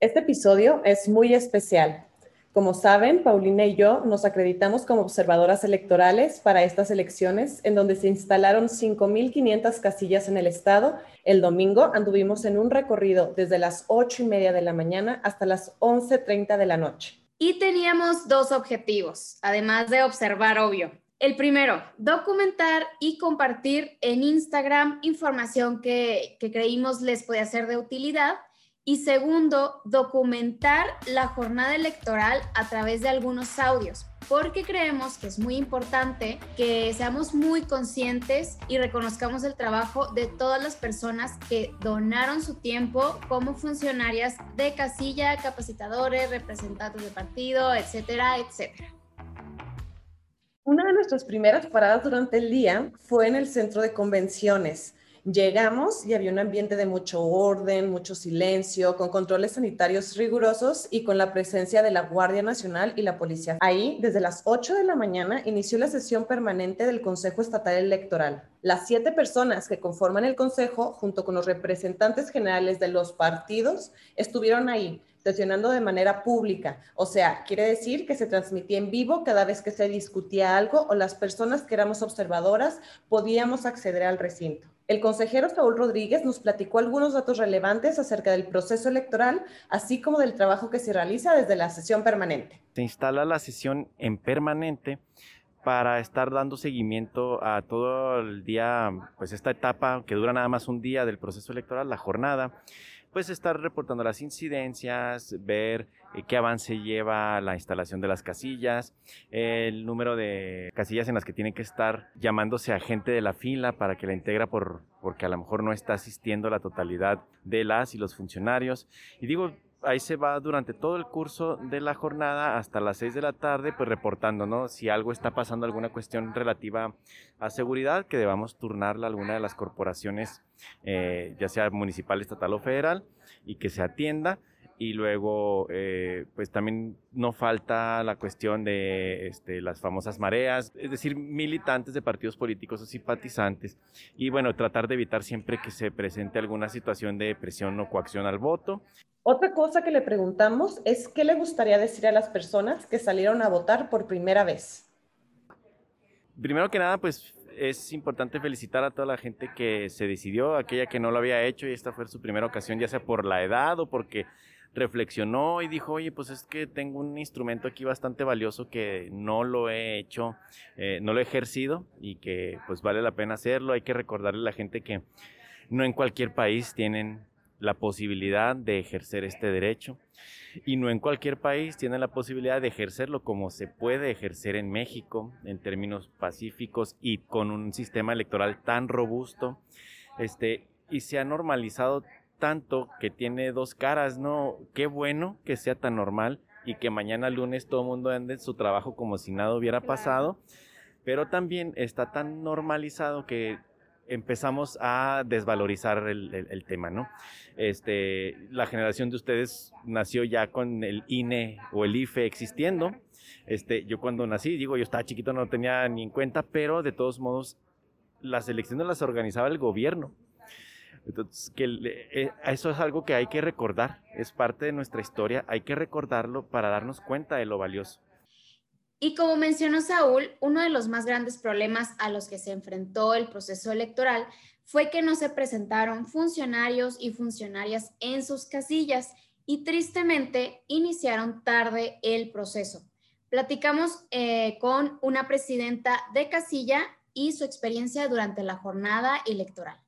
Este episodio es muy especial. Como saben, Paulina y yo nos acreditamos como observadoras electorales para estas elecciones, en donde se instalaron 5.500 casillas en el estado. El domingo anduvimos en un recorrido desde las 8 y media de la mañana hasta las 11.30 de la noche. Y teníamos dos objetivos, además de observar, obvio. El primero, documentar y compartir en Instagram información que, creímos les podía ser de utilidad y segundo, documentar la jornada electoral a través de algunos audios, porque creemos que es muy importante que seamos muy conscientes y reconozcamos el trabajo de todas las personas que donaron su tiempo como funcionarias de casilla, capacitadores, representantes de partido, etcétera, etcétera. Una de nuestras primeras paradas durante el día fue en el centro de convenciones Llegamos y había un ambiente de mucho orden, mucho silencio, con controles sanitarios rigurosos y con la presencia de la Guardia Nacional y la policía. Ahí, desde las 8 de la mañana, inició la sesión permanente del Consejo Estatal Electoral. Las siete personas que conforman el Consejo, junto con los representantes generales de los partidos, estuvieron ahí sesionando de manera pública. O sea, quiere decir que se transmitía en vivo cada vez que se discutía algo o las personas que éramos observadoras podíamos acceder al recinto. El consejero Saúl Rodríguez nos platicó algunos datos relevantes acerca del proceso electoral, así como del trabajo que se realiza desde la sesión permanente. Se instala la sesión en permanente para estar dando seguimiento a todo el día, pues esta etapa que dura nada más un día del proceso electoral, la jornada, pues estar reportando las incidencias, ver eh, qué avance lleva la instalación de las casillas, el número de casillas en las que tienen que estar llamándose a gente de la fila para que la integra por, porque a lo mejor no está asistiendo la totalidad de las y los funcionarios. Y digo, ahí se va durante todo el curso de la jornada hasta las 6 de la tarde, pues reportando, ¿no? Si algo está pasando, alguna cuestión relativa a seguridad, que debamos turnarla a alguna de las corporaciones, eh, ya sea municipal, estatal o federal, y que se atienda. Y luego, eh, pues también no falta la cuestión de este, las famosas mareas, es decir, militantes de partidos políticos o simpatizantes. Y bueno, tratar de evitar siempre que se presente alguna situación de presión o coacción al voto. Otra cosa que le preguntamos es qué le gustaría decir a las personas que salieron a votar por primera vez. Primero que nada, pues es importante felicitar a toda la gente que se decidió, aquella que no lo había hecho y esta fue su primera ocasión, ya sea por la edad o porque reflexionó y dijo, oye, pues es que tengo un instrumento aquí bastante valioso que no lo he hecho, eh, no lo he ejercido y que pues vale la pena hacerlo. Hay que recordarle a la gente que no en cualquier país tienen la posibilidad de ejercer este derecho y no en cualquier país tiene la posibilidad de ejercerlo como se puede ejercer en México en términos pacíficos y con un sistema electoral tan robusto este y se ha normalizado tanto que tiene dos caras, ¿no? Qué bueno que sea tan normal y que mañana lunes todo el mundo ande en su trabajo como si nada hubiera pasado, pero también está tan normalizado que empezamos a desvalorizar el, tema, ¿no? Este, la generación de ustedes nació ya con el INE o el IFE existiendo. Este, yo cuando nací, digo, yo estaba chiquito, no tenía ni en cuenta, pero de todos modos, las elecciones las organizaba el gobierno. Entonces, que eh, eso es algo que hay que recordar, es parte de nuestra historia, hay que recordarlo para darnos cuenta de lo valioso. Y como mencionó Saúl, uno de los más grandes problemas a los que se enfrentó el proceso electoral fue que no se presentaron funcionarios y funcionarias en sus casillas y tristemente iniciaron tarde el proceso. Platicamos eh, con una presidenta de casilla y su experiencia durante la jornada electoral.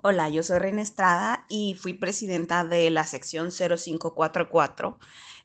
Hola, yo soy Reina Estrada y fui presidenta de la sección 0544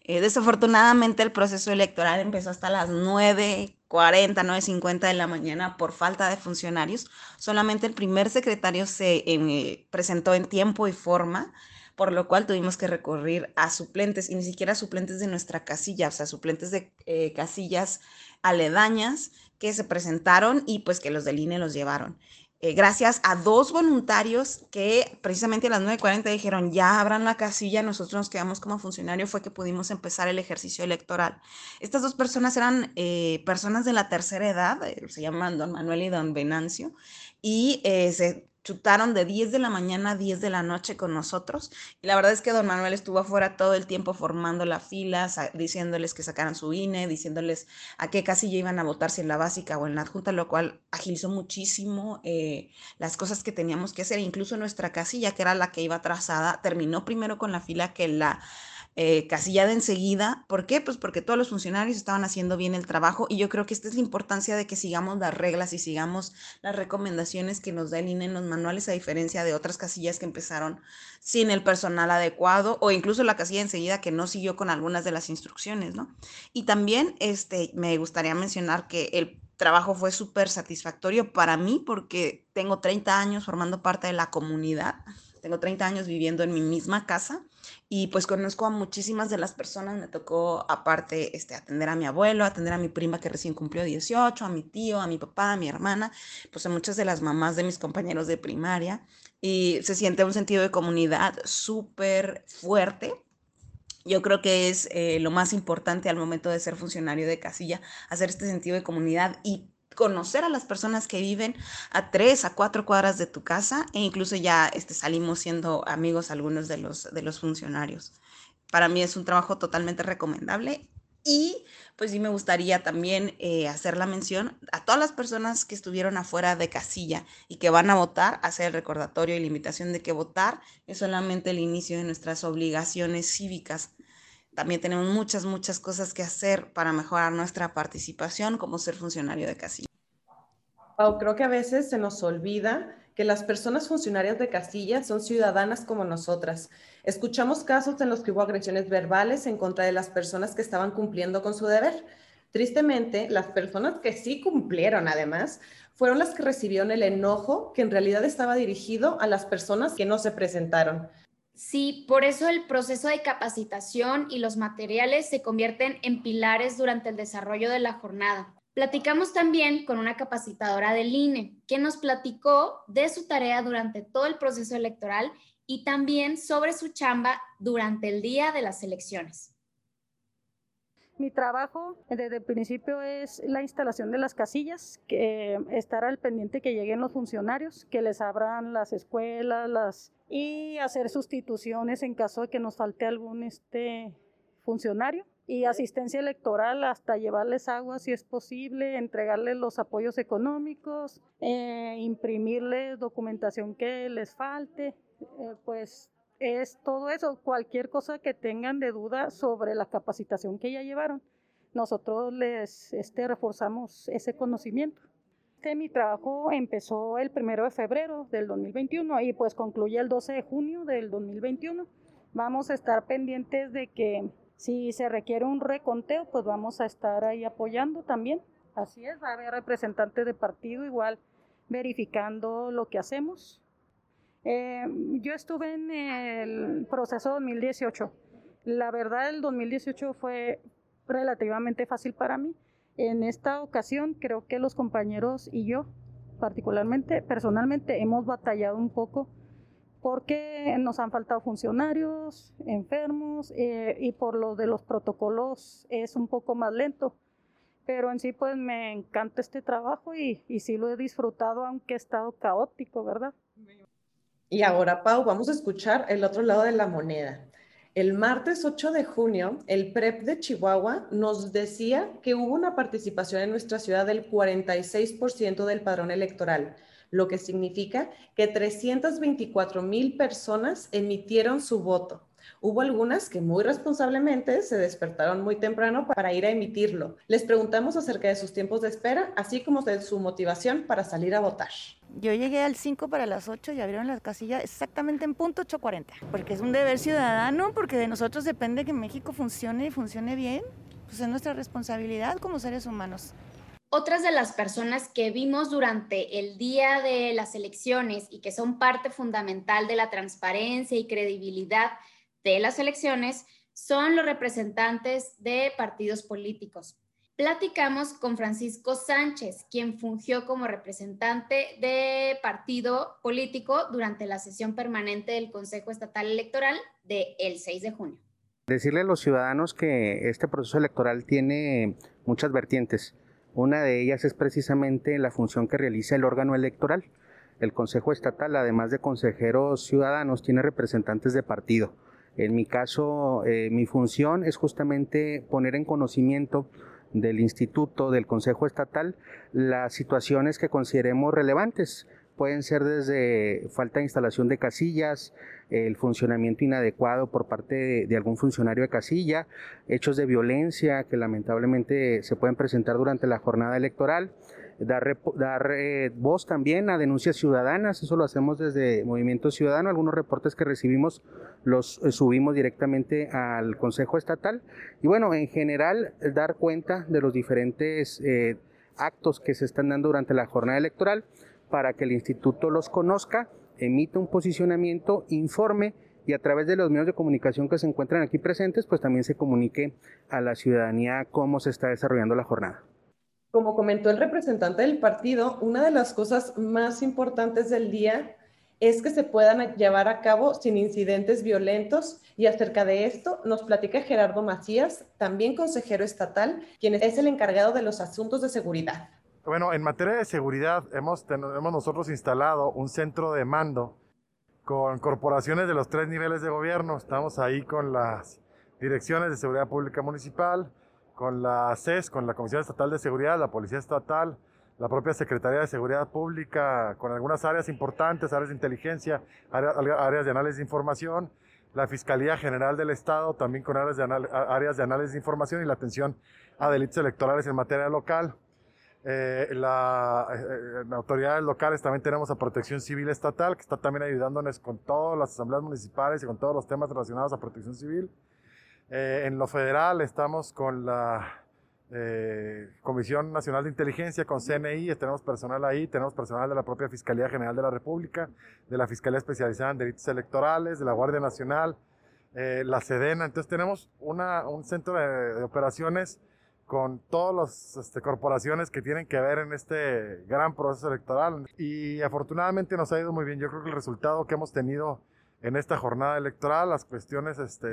eh, desafortunadamente el proceso electoral empezó hasta las 9.40, 9.50 de la mañana por falta de funcionarios. Solamente el primer secretario se eh, presentó en tiempo y forma, por lo cual tuvimos que recurrir a suplentes y ni siquiera suplentes de nuestra casilla, o sea, suplentes de eh, casillas aledañas que se presentaron y pues que los del INE los llevaron. Eh, gracias a dos voluntarios que precisamente a las 9.40 dijeron, ya abran la casilla, nosotros nos quedamos como funcionario, fue que pudimos empezar el ejercicio electoral. Estas dos personas eran eh, personas de la tercera edad, eh, se llaman don Manuel y don Venancio, y se chutaron de 10 de la mañana a 10 de la noche con nosotros. Y la verdad es que don Manuel estuvo afuera todo el tiempo formando la fila, diciéndoles que sacaran su INE, diciéndoles a qué casilla iban a votar, si en la básica o en la adjunta, lo cual agilizó muchísimo eh, las cosas que teníamos que hacer. Incluso nuestra casilla, que era la que iba trazada, terminó primero con la fila que la eh, casillada enseguida. ¿Por qué? Pues porque todos los funcionarios estaban haciendo bien el trabajo y yo creo que esta es la importancia de que sigamos las reglas y sigamos las recomendaciones que nos da el INE en los manuales, a diferencia de otras casillas que empezaron sin el personal adecuado o incluso la casilla enseguida que no siguió con algunas de las instrucciones, ¿no? Y también este, me gustaría mencionar que el trabajo fue súper satisfactorio para mí porque tengo 30 años formando parte de la comunidad, tengo 30 años viviendo en mi misma casa y pues conozco a muchísimas de las personas, me tocó aparte este, atender a mi abuelo, atender a mi prima que recién cumplió 18, a mi tío, a mi papá, a mi hermana, pues a muchas de las mamás de mis compañeros de primaria y se siente un sentido de comunidad súper fuerte. Yo creo que es eh, lo más importante al momento de ser funcionario de casilla, hacer este sentido de comunidad y conocer a las personas que viven a tres, a cuatro cuadras de tu casa e incluso ya este, salimos siendo amigos algunos de los, de los funcionarios. Para mí es un trabajo totalmente recomendable y pues sí me gustaría también eh, hacer la mención a todas las personas que estuvieron afuera de casilla y que van a votar, hacer el recordatorio y la invitación de que votar es solamente el inicio de nuestras obligaciones cívicas también tenemos muchas, muchas cosas que hacer para mejorar nuestra participación como ser funcionario de casilla. Pau, creo que a veces se nos olvida que las personas funcionarias de casilla son ciudadanas como nosotras. Escuchamos casos en los que hubo agresiones verbales en contra de las personas que estaban cumpliendo con su deber. Tristemente, las personas que sí cumplieron, además, fueron las que recibieron el enojo que en realidad estaba dirigido a las personas que no se presentaron. Sí, por eso el proceso de capacitación y los materiales se convierten en pilares durante el desarrollo de la jornada. Platicamos también con una capacitadora del INE, que nos platicó de su tarea durante todo el proceso electoral y también sobre su chamba durante el día de las elecciones. Mi trabajo desde el principio es la instalación de las casillas, que estar al pendiente que lleguen los funcionarios, que les abran las escuelas, las y hacer sustituciones en caso de que nos falte algún este funcionario. Y asistencia electoral hasta llevarles agua si es posible, entregarles los apoyos económicos, eh, imprimirles documentación que les falte, eh, pues es todo eso, cualquier cosa que tengan de duda sobre la capacitación que ya llevaron, nosotros les este, reforzamos ese conocimiento. Este, mi trabajo empezó el primero de febrero del 2021 y pues concluye el 12 de junio del 2021. Vamos a estar pendientes de que si se requiere un reconteo, pues vamos a estar ahí apoyando también. Así es, va a haber representantes de partido igual verificando lo que hacemos. Eh, yo estuve en el proceso 2018. La verdad, el 2018 fue relativamente fácil para mí. En esta ocasión creo que los compañeros y yo, particularmente, personalmente, hemos batallado un poco porque nos han faltado funcionarios, enfermos eh, y por lo de los protocolos es un poco más lento. Pero en sí pues me encanta este trabajo y, sí lo he disfrutado aunque ha estado caótico, ¿verdad? Y ahora, Pau, vamos a escuchar el otro lado de la moneda. El martes 8 de junio, el PREP de Chihuahua nos decía que hubo una participación en nuestra ciudad del 46% del padrón electoral, lo que significa que 324 mil personas emitieron su voto. Hubo algunas que muy responsablemente se despertaron muy temprano para ir a emitirlo. Les preguntamos acerca de sus tiempos de espera, así como de su motivación para salir a votar. Yo llegué al 5 para las 8 y abrieron las casillas exactamente en punto 8.40, porque es un deber ciudadano, porque de nosotros depende que México funcione y funcione bien, pues es nuestra responsabilidad como seres humanos. Otras de las personas que vimos durante el día de las elecciones y que son parte fundamental de la transparencia y credibilidad de las elecciones son los representantes de partidos políticos. Platicamos con Francisco Sánchez, quien fungió como representante de partido político durante la sesión permanente del Consejo Estatal Electoral del el 6 de junio. Decirle a los ciudadanos que este proceso electoral tiene muchas vertientes. Una de ellas es precisamente la función que realiza el órgano electoral. el Consejo Estatal, además de consejeros ciudadanos, tiene representantes de partido. En mi caso, eh, mi función es justamente poner en conocimiento del instituto, del Consejo Estatal, las situaciones que consideremos relevantes. Pueden ser desde falta de instalación de casillas, el funcionamiento inadecuado por parte de, algún funcionario de casilla, hechos de violencia que lamentablemente se pueden presentar durante la jornada electoral, dar, voz también a denuncias ciudadanas, eso lo hacemos desde Movimiento Ciudadano, algunos reportes que recibimos los eh, subimos directamente al Consejo Estatal y bueno, en general dar cuenta de los diferentes eh, actos que se están dando durante la jornada electoral para que el instituto los conozca, emita un posicionamiento, informe y a través de los medios de comunicación que se encuentran aquí presentes, pues también se comunique a la ciudadanía cómo se está desarrollando la jornada. Como comentó el representante del partido, una de las cosas más importantes del día es que se puedan llevar a cabo sin incidentes violentos y acerca de esto nos platica Gerardo Macías, también consejero estatal, quien es el encargado de los asuntos de seguridad. Bueno, en materia de seguridad hemos, hemos nosotros instalado un centro de mando con corporaciones de los tres niveles de gobierno. Estamos ahí con las direcciones de seguridad pública municipal, con la CES, con la Comisión Estatal de Seguridad, la Policía Estatal, la propia Secretaría de Seguridad Pública, con algunas áreas importantes, áreas de inteligencia, áreas, de análisis de información, la Fiscalía General del Estado, también con áreas de, análisis de información y la atención a delitos electorales en materia local. Eh, la, eh, autoridades locales también tenemos a Protección Civil Estatal, que está también ayudándonos con todas las asambleas municipales y con todos los temas relacionados a protección civil. Eh, en lo federal estamos con la eh, Comisión Nacional de Inteligencia, con CNI, tenemos personal ahí, tenemos personal de la propia Fiscalía General de la República, de la Fiscalía Especializada en Delitos Electorales, de la Guardia Nacional, eh, la Sedena. Entonces tenemos una, un centro de, operaciones con todas las este, corporaciones que tienen que ver en este gran proceso electoral. Y afortunadamente nos ha ido muy bien. Yo creo que el resultado que hemos tenido en esta jornada electoral, las cuestiones este,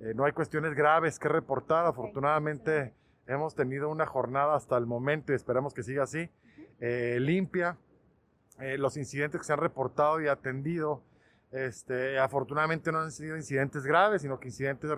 eh, no hay cuestiones graves que reportar. Afortunadamente hemos tenido una jornada hasta el momento y esperamos que siga así, eh, limpia. Eh, los incidentes que se han reportado y atendido, este, afortunadamente no han sido incidentes graves, sino que incidentes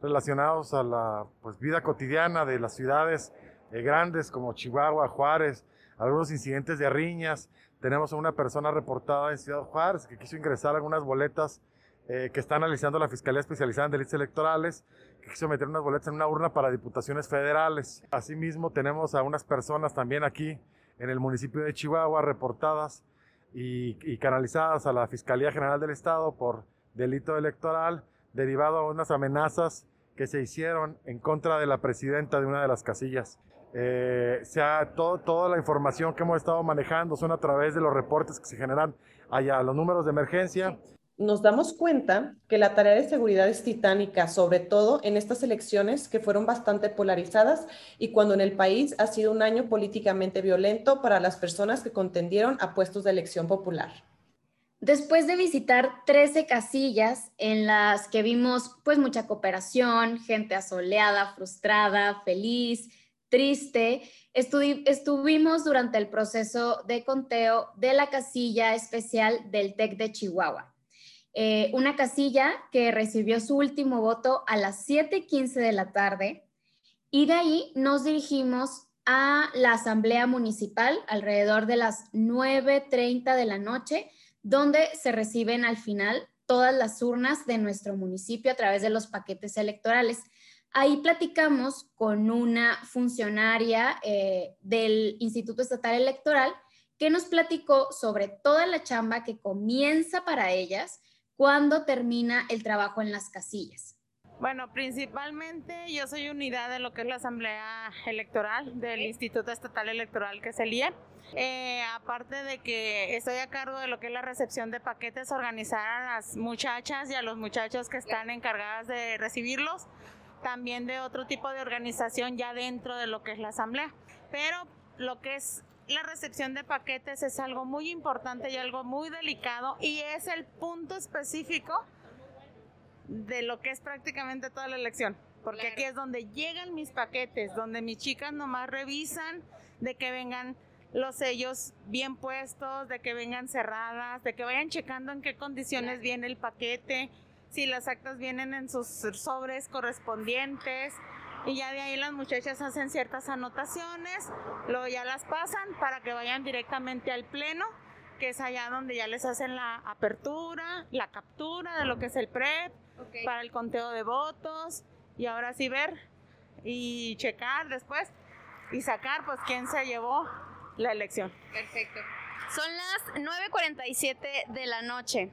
relacionados a la pues, vida cotidiana de las ciudades grandes como Chihuahua, Juárez, algunos incidentes de riñas. Tenemos a una persona reportada en Ciudad Juárez que quiso ingresar algunas boletas eh, que está analizando la Fiscalía Especializada en Delitos Electorales, que quiso meter unas boletas en una urna para diputaciones federales. Asimismo, tenemos a unas personas también aquí en el municipio de Chihuahua reportadas y, canalizadas a la Fiscalía General del Estado por delito electoral derivado a unas amenazas que se hicieron en contra de la presidenta de una de las casillas. Eh, sea, todo, toda la información que hemos estado manejando son a través de los reportes que se generan allá, los números de emergencia nos damos cuenta que la tarea de seguridad es titánica, sobre todo en estas elecciones que fueron bastante polarizadas y cuando en el país ha sido un año políticamente violento para las personas que contendieron a puestos de elección popular. Después de visitar 13 casillas en las que vimos pues mucha cooperación, gente asoleada, frustrada, feliz, triste, estuvimos durante el proceso de conteo de la casilla especial del TEC de Chihuahua eh, una casilla que recibió su último voto a las 7.15 de la tarde y de ahí nos dirigimos a la Asamblea Municipal alrededor de las 9.30 de la noche, donde se reciben al final todas las urnas de nuestro municipio a través de los paquetes electorales. Ahí platicamos con una funcionaria eh, del Instituto Estatal Electoral que nos platicó sobre toda la chamba que comienza para ellas ¿Cuándo termina el trabajo en las casillas? Bueno, principalmente yo soy unidad de lo que es la Asamblea Electoral del Instituto Estatal Electoral, que es el IE. Eh, aparte de que estoy a cargo de lo que es la recepción de paquetes, organizar a las muchachas y a los muchachos que están encargadas de recibirlos, también de otro tipo de organización ya dentro de lo que es la Asamblea. Pero lo que es la recepción de paquetes es algo muy importante y algo muy delicado y es el punto específico de lo que es prácticamente toda la elección. Porque aquí es donde llegan mis paquetes, donde mis chicas nomás revisan de que vengan los sellos bien puestos, de que vengan cerradas, de que vayan checando en qué condiciones viene el paquete, si las actas vienen en sus sobres correspondientes. Y ya de ahí las muchachas hacen ciertas anotaciones, luego ya las pasan para que vayan directamente al pleno, que es allá donde ya les hacen la apertura, la captura de lo que es el PREP, para el conteo de votos, y ahora sí ver y checar después y sacar pues quién se llevó la elección. Perfecto. Son las 9.47 de la noche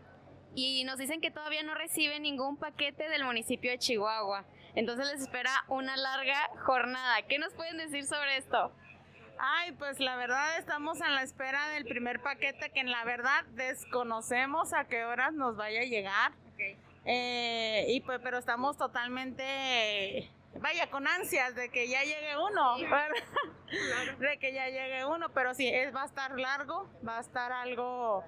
y nos dicen que todavía no reciben ningún paquete del municipio de Chihuahua. Entonces les espera una larga jornada. ¿Qué nos pueden decir sobre esto? Ay, pues la verdad estamos en la espera del primer paquete que en la verdad desconocemos a qué horas nos vaya a llegar. Eh, y pues, pero estamos totalmente vaya, con ansias de que ya llegue uno, de que ya llegue uno, pero sí, es, va a estar largo, va a estar algo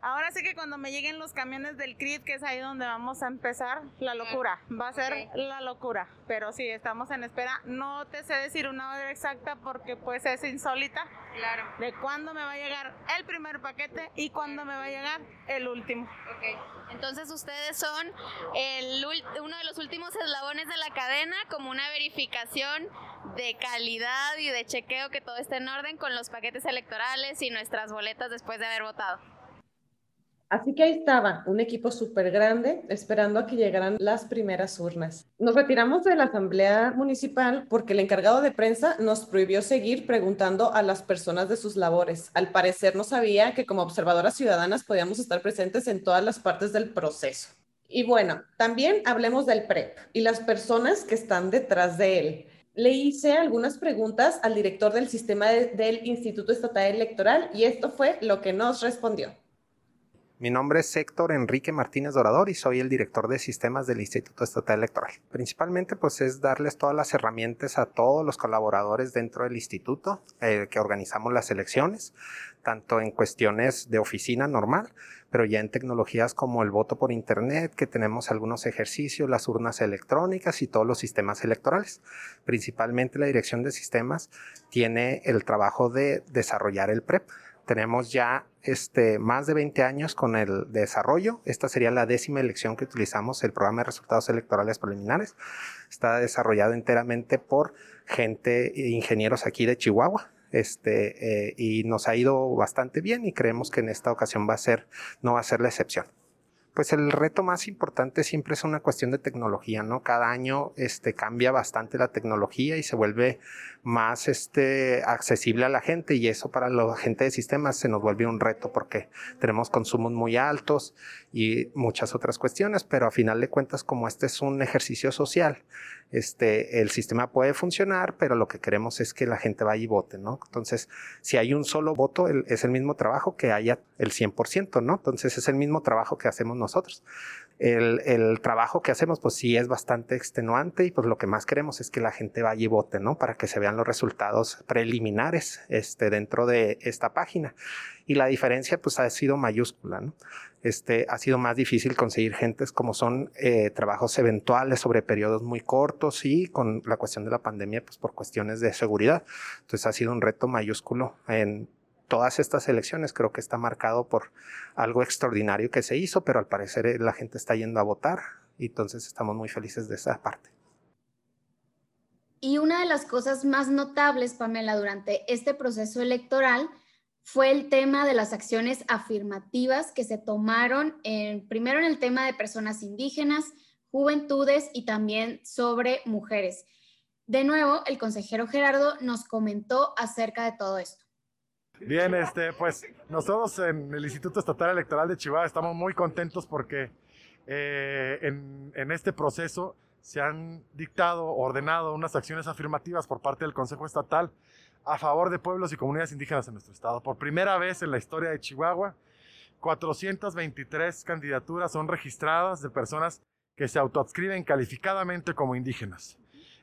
Ahora sí que cuando me lleguen los camiones del CRIT, que es ahí donde vamos a empezar, la locura, va a ser la locura, pero sí, estamos en espera. No te sé decir una hora exacta porque pues es insólita. Claro. De cuándo me va a llegar el primer paquete y cuándo me va a llegar el último. Ok. Entonces ustedes son el, uno de los últimos eslabones de la cadena, como una verificación de calidad y de chequeo que todo esté en orden con los paquetes electorales y nuestras boletas después de haber votado. Así que ahí estaba, un equipo súper grande esperando a que llegaran las primeras urnas. Nos retiramos de la Asamblea Municipal porque el encargado de prensa nos prohibió seguir preguntando a las personas de sus labores. Al parecer no sabía que como observadoras ciudadanas podíamos estar presentes en todas las partes del proceso. Y bueno, también hablemos del PREP y las personas que están detrás de él. Le hice algunas preguntas al director del sistema del Instituto Estatal Electoral y esto fue lo que nos respondió. Mi nombre es Héctor Enrique Martínez Dorador y soy el director de sistemas del Instituto Estatal Electoral. Principalmente pues es darles todas las herramientas a todos los colaboradores dentro del instituto eh, que organizamos las elecciones, tanto en cuestiones de oficina normal, pero ya en tecnologías como el voto por internet, que tenemos algunos ejercicios, las urnas electrónicas y todos los sistemas electorales. Principalmente la dirección de sistemas tiene el trabajo de desarrollar el PREP tenemos ya este, más de 20 años con el desarrollo. Esta sería la décima elección que utilizamos, el programa de resultados electorales preliminares. Está desarrollado enteramente por gente, ingenieros aquí de Chihuahua. Este, eh, y nos ha ido bastante bien y creemos que en esta ocasión va a ser, no va a ser la excepción pues el reto más importante siempre es una cuestión de tecnología, ¿no? Cada año este, cambia bastante la tecnología y se vuelve más este, accesible a la gente y eso para la gente de sistemas se nos vuelve un reto porque tenemos consumos muy altos y muchas otras cuestiones, pero a final de cuentas como este es un ejercicio social, este, el sistema puede funcionar, pero lo que queremos es que la gente vaya y vote, ¿no? Entonces, si hay un solo voto, es el mismo trabajo que haya el 100%, ¿no? Entonces, es el mismo trabajo que hacemos nosotros. El, el, trabajo que hacemos, pues sí es bastante extenuante y pues lo que más queremos es que la gente vaya y vote, ¿no? Para que se vean los resultados preliminares este, dentro de esta página. Y la diferencia, pues ha sido mayúscula, ¿no? este, ha sido más difícil conseguir gentes como son eh, trabajos eventuales sobre periodos muy cortos y con la cuestión de la pandemia, pues por cuestiones de seguridad. Entonces ha sido un reto mayúsculo en todas estas elecciones. Creo que está marcado por algo extraordinario que se hizo, pero al parecer eh, la gente está yendo a votar y entonces estamos muy felices de esa parte. Y una de las cosas más notables, Pamela, durante este proceso electoral fue el tema de las acciones afirmativas que se tomaron en, primero en el tema de personas indígenas, juventudes y también sobre mujeres. De nuevo, el consejero Gerardo nos comentó acerca de todo esto. Bien, este, pues nosotros en el Instituto Estatal Electoral de Chihuahua estamos muy contentos porque eh, en, en este proceso se han dictado, ordenado unas acciones afirmativas por parte del Consejo Estatal a favor de pueblos y comunidades indígenas en nuestro estado. Por primera vez en la historia de Chihuahua, 423 candidaturas son registradas de personas que se autoadscriben calificadamente como indígenas.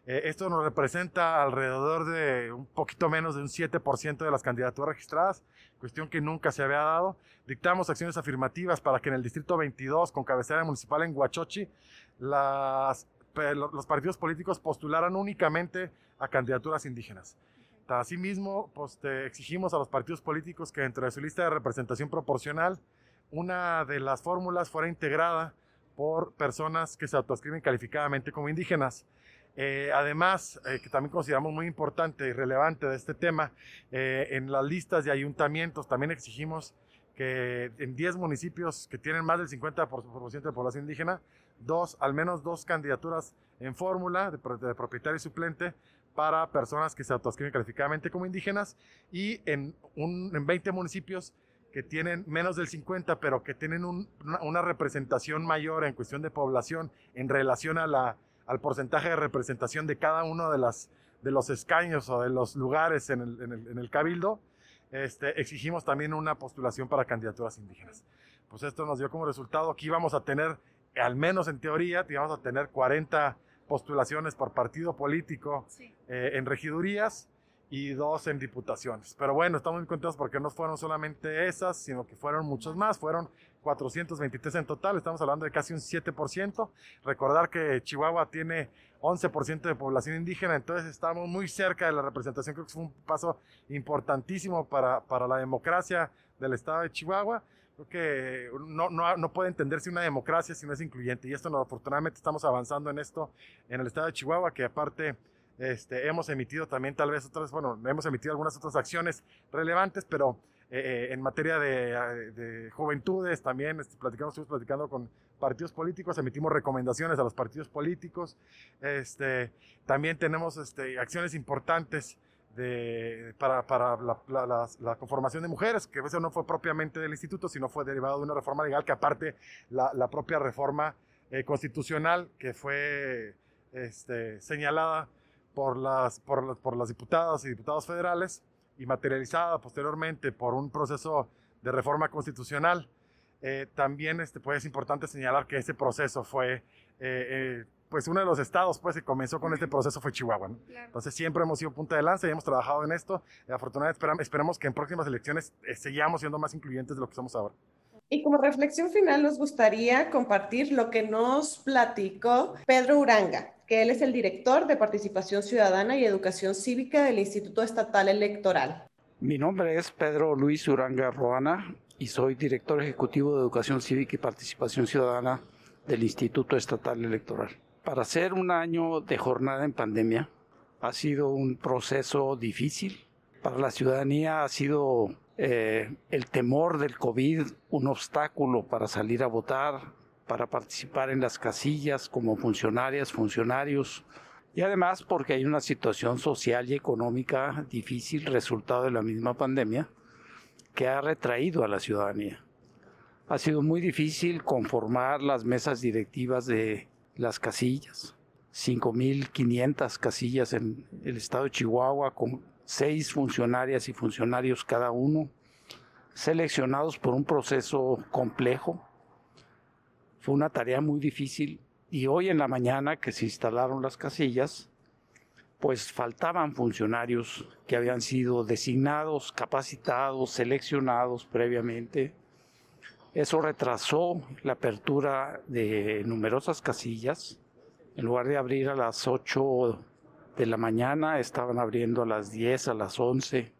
Eh, esto nos representa alrededor de un poquito menos de un 7% de las candidaturas registradas, cuestión que nunca se había dado. Dictamos acciones afirmativas para que en el Distrito 22, con cabecera municipal en Huachochi, los partidos políticos postularan únicamente a candidaturas indígenas. Asimismo, pues exigimos a los partidos políticos que dentro de su lista de representación proporcional, una de las fórmulas fuera integrada por personas que se autoescriben calificadamente como indígenas. Eh, además, eh, que también consideramos muy importante y relevante de este tema, eh, en las listas de ayuntamientos también exigimos que en 10 municipios que tienen más del 50% de población indígena, dos, al menos dos candidaturas en fórmula de, de, propietario y suplente para personas que se autoescriben calificadamente como indígenas y en, un, en 20 municipios que tienen menos del 50, pero que tienen un, una, una, representación mayor en cuestión de población en relación a la, al porcentaje de representación de cada uno de, las, de los escaños o de los lugares en el, en el, en el cabildo, este, exigimos también una postulación para candidaturas indígenas. Pues esto nos dio como resultado que íbamos a tener, al menos en teoría, íbamos a tener 40 postulaciones por partido político sí. eh, en regidurías y dos en diputaciones. Pero bueno, estamos muy contentos porque no fueron solamente esas, sino que fueron muchos más, fueron 423 en total, estamos hablando de casi un 7%. Recordar que Chihuahua tiene 11% de población indígena, entonces estamos muy cerca de la representación, creo que fue un paso importantísimo para, para la democracia del estado de Chihuahua. Creo que no, no, no puede entenderse una democracia si no es incluyente y esto no, afortunadamente estamos avanzando en esto en el estado de Chihuahua, que aparte este, hemos emitido también tal vez otras, bueno, hemos emitido algunas otras acciones relevantes, pero eh, en materia de, de, juventudes también este, platicamos, estuvimos platicando con partidos políticos, emitimos recomendaciones a los partidos políticos, este, también tenemos este, acciones importantes para, la, conformación de mujeres, que eso no fue propiamente del instituto, sino fue derivado de una reforma legal que aparte la, propia reforma eh, constitucional que fue este, señalada por las, por, por las diputadas y diputados federales y materializada posteriormente por un proceso de reforma constitucional. Eh, también este, pues, es importante señalar que ese proceso fue, eh, eh, pues uno de los estados pues, que comenzó con este proceso fue Chihuahua. ¿no? Claro. Entonces siempre hemos sido punta de lanza y hemos trabajado en esto. afortunadamente esperamos, esperamos que en próximas elecciones sigamos siendo más incluyentes de lo que somos ahora. Y como reflexión final nos gustaría compartir lo que nos platicó Pedro Uranga, que él es el director de Participación Ciudadana y Educación Cívica del Instituto Estatal Electoral. Mi nombre es Pedro Luis Uranga Roana y soy director ejecutivo de Educación Cívica y Participación Ciudadana del Instituto Estatal Electoral. Para ser un año de jornada en pandemia ha sido un proceso difícil. Para la ciudadanía ha sido eh, el temor del COVID un obstáculo para salir a votar, para participar en las casillas como funcionarias, funcionarios, y además porque hay una situación social y económica difícil resultado de la misma pandemia que ha retraído a la ciudadanía. Ha sido muy difícil conformar las mesas directivas de las casillas. 5.500 casillas en el estado de Chihuahua con seis funcionarias y funcionarios cada uno, seleccionados por un proceso complejo fue una tarea muy difícil y hoy en la mañana que se instalaron las casillas, pues faltaban funcionarios que habían sido designados, capacitados, seleccionados previamente. Eso retrasó la apertura de numerosas casillas. En lugar de abrir a las 8 de la mañana, estaban abriendo a las 10, a las 11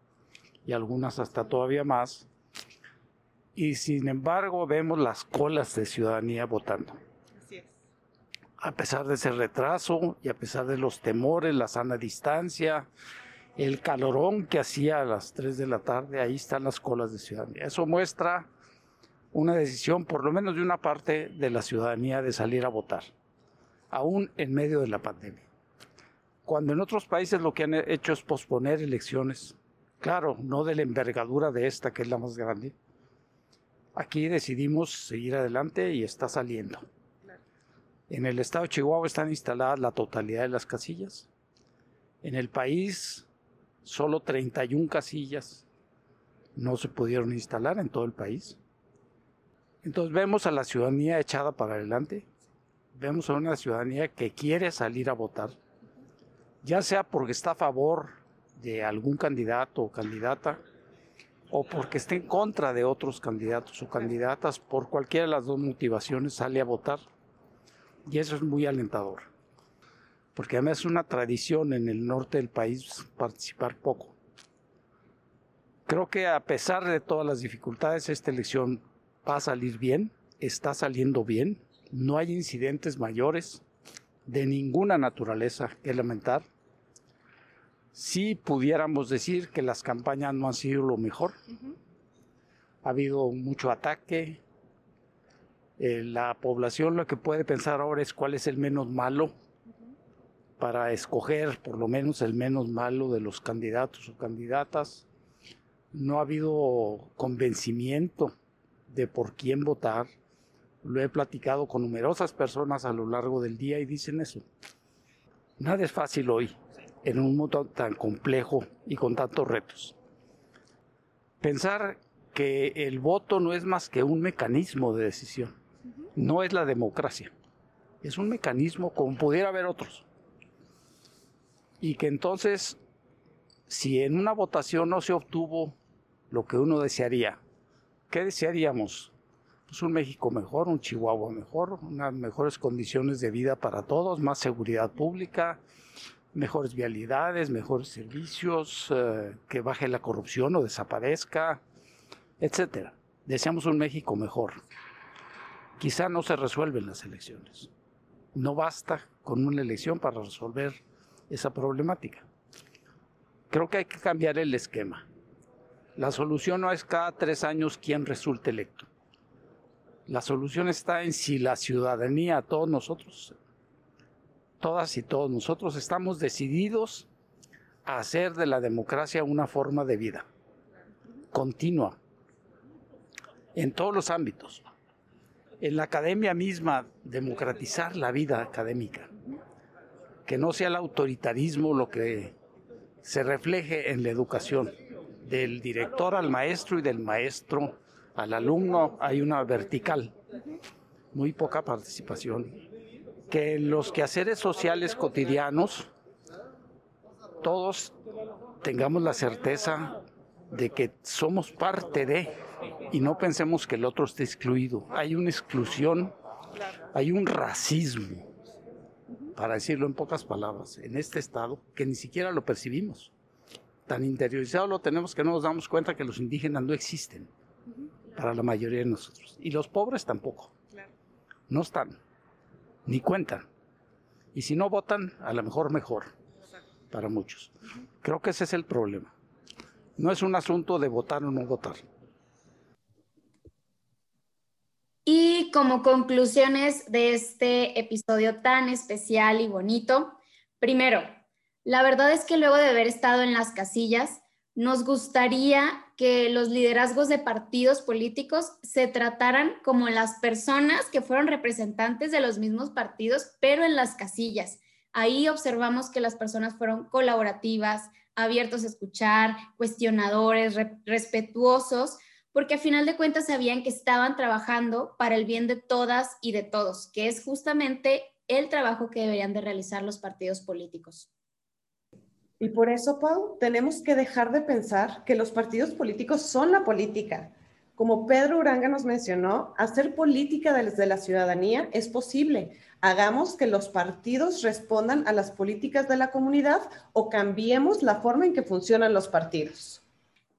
y algunas hasta todavía más y sin embargo vemos las colas de ciudadanía votando. Así es. A pesar de ese retraso y a pesar de los temores, la sana distancia, el calorón que hacía a las 3 de la tarde, ahí están las colas de ciudadanía. Eso muestra una decisión, por lo menos de una parte de la ciudadanía, de salir a votar, aún en medio de la pandemia. Cuando en otros países lo que han hecho es posponer elecciones, claro, no de la envergadura de esta, que es la más grande, Aquí decidimos seguir adelante y está saliendo. En el estado de Chihuahua están instaladas la totalidad de las casillas. En el país, solo 31 casillas no se pudieron instalar en todo el país. Entonces vemos a la ciudadanía echada para adelante, vemos a una ciudadanía que quiere salir a votar, ya sea porque está a favor de algún candidato o candidata, o porque esté en contra de otros candidatos o candidatas, por cualquiera de las dos motivaciones sale a votar. Y eso es muy alentador, porque además es una tradición en el norte del país participar poco. Creo que a pesar de todas las dificultades, esta elección va a salir bien, está saliendo bien, no hay incidentes mayores de ninguna naturaleza que lamentar. Si pudiéramos decir que las campañas no han sido lo mejor. Ha habido mucho ataque. Eh, la población lo que puede pensar ahora es cuál es el menos malo para escoger por lo menos el menos malo de los candidatos o candidatas. No ha habido convencimiento de por quién votar. Lo he platicado con numerosas personas a lo largo del día y dicen eso. Nada es fácil hoy en un mundo tan complejo y con tantos retos. Pensar que el voto no es más que un mecanismo de decisión, no es la democracia, es un mecanismo como pudiera haber otros y que entonces, si en una votación no se obtuvo lo que uno desearía, ¿qué desearíamos? Pues un México mejor, un Chihuahua mejor, unas mejores condiciones de vida para todos, más seguridad pública, mejores vialidades, mejores servicios, eh, que baje la corrupción o desaparezca, etcétera. Deseamos un México mejor. Quizá no se resuelven las elecciones. No basta con una elección para resolver esa problemática. Creo que hay que cambiar el esquema. La solución no es cada tres años quien resulte electo. La solución está en si la ciudadanía, todos nosotros, todas y todos nosotros estamos decididos a hacer de la democracia una forma de vida continua en todos los ámbitos. En la academia misma, democratizar la vida académica que no sea el autoritarismo lo que se refleje en la educación. Del director al maestro y del maestro al alumno hay una vertical, muy poca participación. Que en los quehaceres sociales cotidianos todos tengamos la certeza de que somos parte de y no pensemos que el otro esté excluido. Hay una exclusión, hay un racismo para decirlo en pocas palabras, en este estado que ni siquiera lo percibimos. Tan interiorizado lo tenemos que no nos damos cuenta que los indígenas no existen para la mayoría de nosotros. Y los pobres tampoco. No están, ni cuentan. Y si no votan, a lo mejor mejor para muchos. Creo que ese es el problema. No es un asunto de votar o no votar. Y como conclusiones de este episodio tan especial y bonito, primero, la verdad es que luego de haber estado en las casillas, nos gustaría que los liderazgos de partidos políticos se trataran como las personas que fueron representantes de los mismos partidos, pero en las casillas. Ahí observamos que las personas fueron colaborativas, abiertos a escuchar, cuestionadores, respetuosos, porque a final de cuentas sabían que estaban trabajando para el bien de todas y de todos, que es justamente el trabajo que deberían de realizar los partidos políticos. Y por eso, Pau, tenemos que dejar de pensar que los partidos políticos son la política. Como Pedro Uranga nos mencionó, hacer política desde la ciudadanía es posible. Hagamos que los partidos respondan a las políticas de la comunidad o cambiemos la forma en que funcionan los partidos.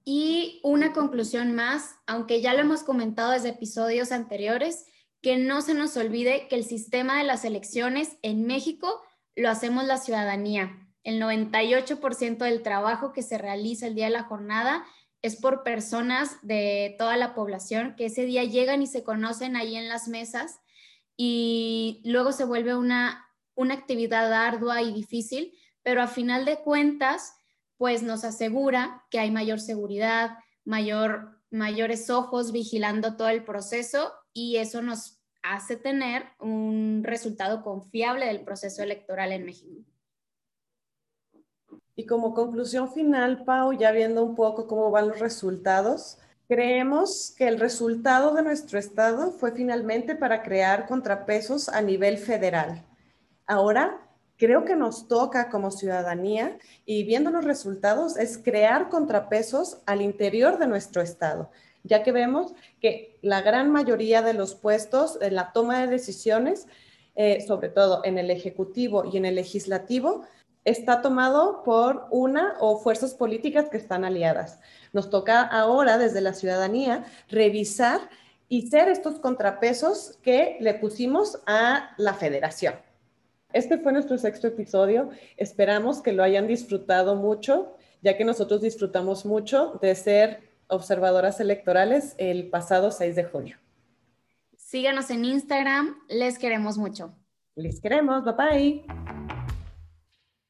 Y una conclusión más, aunque ya lo hemos comentado desde episodios anteriores, que no se nos olvide que el sistema de las elecciones en México lo hacemos la ciudadanía. El 98% del trabajo que se realiza el día de la jornada es por personas de toda la población que ese día llegan y se conocen ahí en las mesas y luego se vuelve una, una actividad ardua y difícil, pero a final de cuentas pues nos asegura que hay mayor seguridad, mayor, mayores ojos vigilando todo el proceso y eso nos hace tener un resultado confiable del proceso electoral en México. Y como conclusión final, Pau, ya viendo un poco cómo van los resultados, creemos que el resultado de nuestro estado fue finalmente para crear contrapesos a nivel federal. Ahora creo que nos toca como ciudadanía y viendo los resultados es crear contrapesos al interior de nuestro Estado, ya que vemos que la gran mayoría de los puestos en la toma de decisiones, eh, sobre todo en el Ejecutivo y en el Legislativo, está tomado por una o fuerzas políticas que están aliadas. Nos toca ahora desde la ciudadanía revisar y ser estos contrapesos que le pusimos a la federación. Este fue nuestro sexto episodio. Esperamos que lo hayan disfrutado mucho, ya que nosotros disfrutamos mucho de ser observadoras electorales el pasado 6 de junio. Síganos en Instagram, les queremos mucho. Les queremos, bye bye.